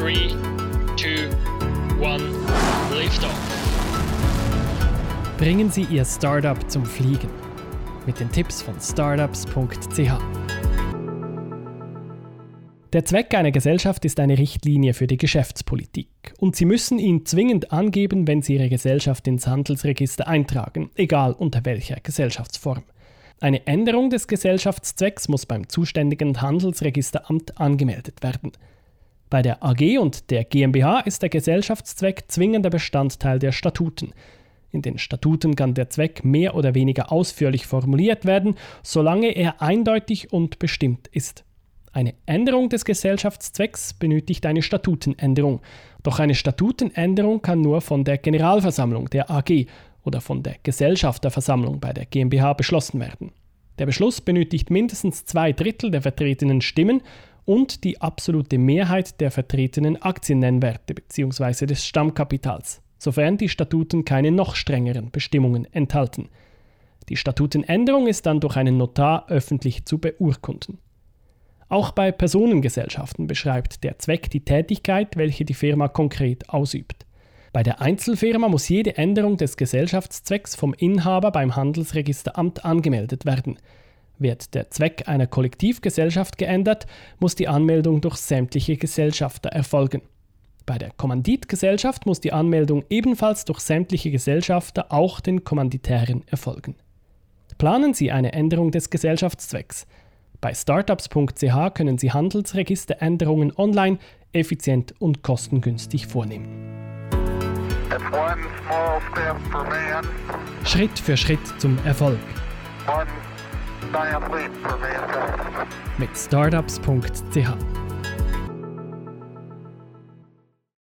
3, 2, 1, Liftoff. Bringen Sie Ihr Startup zum Fliegen. Mit den Tipps von startups.ch. Der Zweck einer Gesellschaft ist eine Richtlinie für die Geschäftspolitik. Und Sie müssen ihn zwingend angeben, wenn Sie Ihre Gesellschaft ins Handelsregister eintragen, egal unter welcher Gesellschaftsform. Eine Änderung des Gesellschaftszwecks muss beim zuständigen Handelsregisteramt angemeldet werden. Bei der AG und der GmbH ist der Gesellschaftszweck zwingender Bestandteil der Statuten. In den Statuten kann der Zweck mehr oder weniger ausführlich formuliert werden, solange er eindeutig und bestimmt ist. Eine Änderung des Gesellschaftszwecks benötigt eine Statutenänderung. Doch eine Statutenänderung kann nur von der Generalversammlung der AG oder von der Gesellschafterversammlung bei der GmbH beschlossen werden. Der Beschluss benötigt mindestens zwei Drittel der vertretenen Stimmen und die absolute Mehrheit der vertretenen Aktiennennwerte bzw. des Stammkapitals, sofern die Statuten keine noch strengeren Bestimmungen enthalten. Die Statutenänderung ist dann durch einen Notar öffentlich zu beurkunden. Auch bei Personengesellschaften beschreibt der Zweck die Tätigkeit, welche die Firma konkret ausübt. Bei der Einzelfirma muss jede Änderung des Gesellschaftszwecks vom Inhaber beim Handelsregisteramt angemeldet werden. Wird der Zweck einer Kollektivgesellschaft geändert, muss die Anmeldung durch sämtliche Gesellschafter erfolgen. Bei der Kommanditgesellschaft muss die Anmeldung ebenfalls durch sämtliche Gesellschafter, auch den Kommanditären, erfolgen. Planen Sie eine Änderung des Gesellschaftszwecks. Bei startups.ch können Sie Handelsregisteränderungen online effizient und kostengünstig vornehmen. Schritt für Schritt zum Erfolg. Mit startups.ch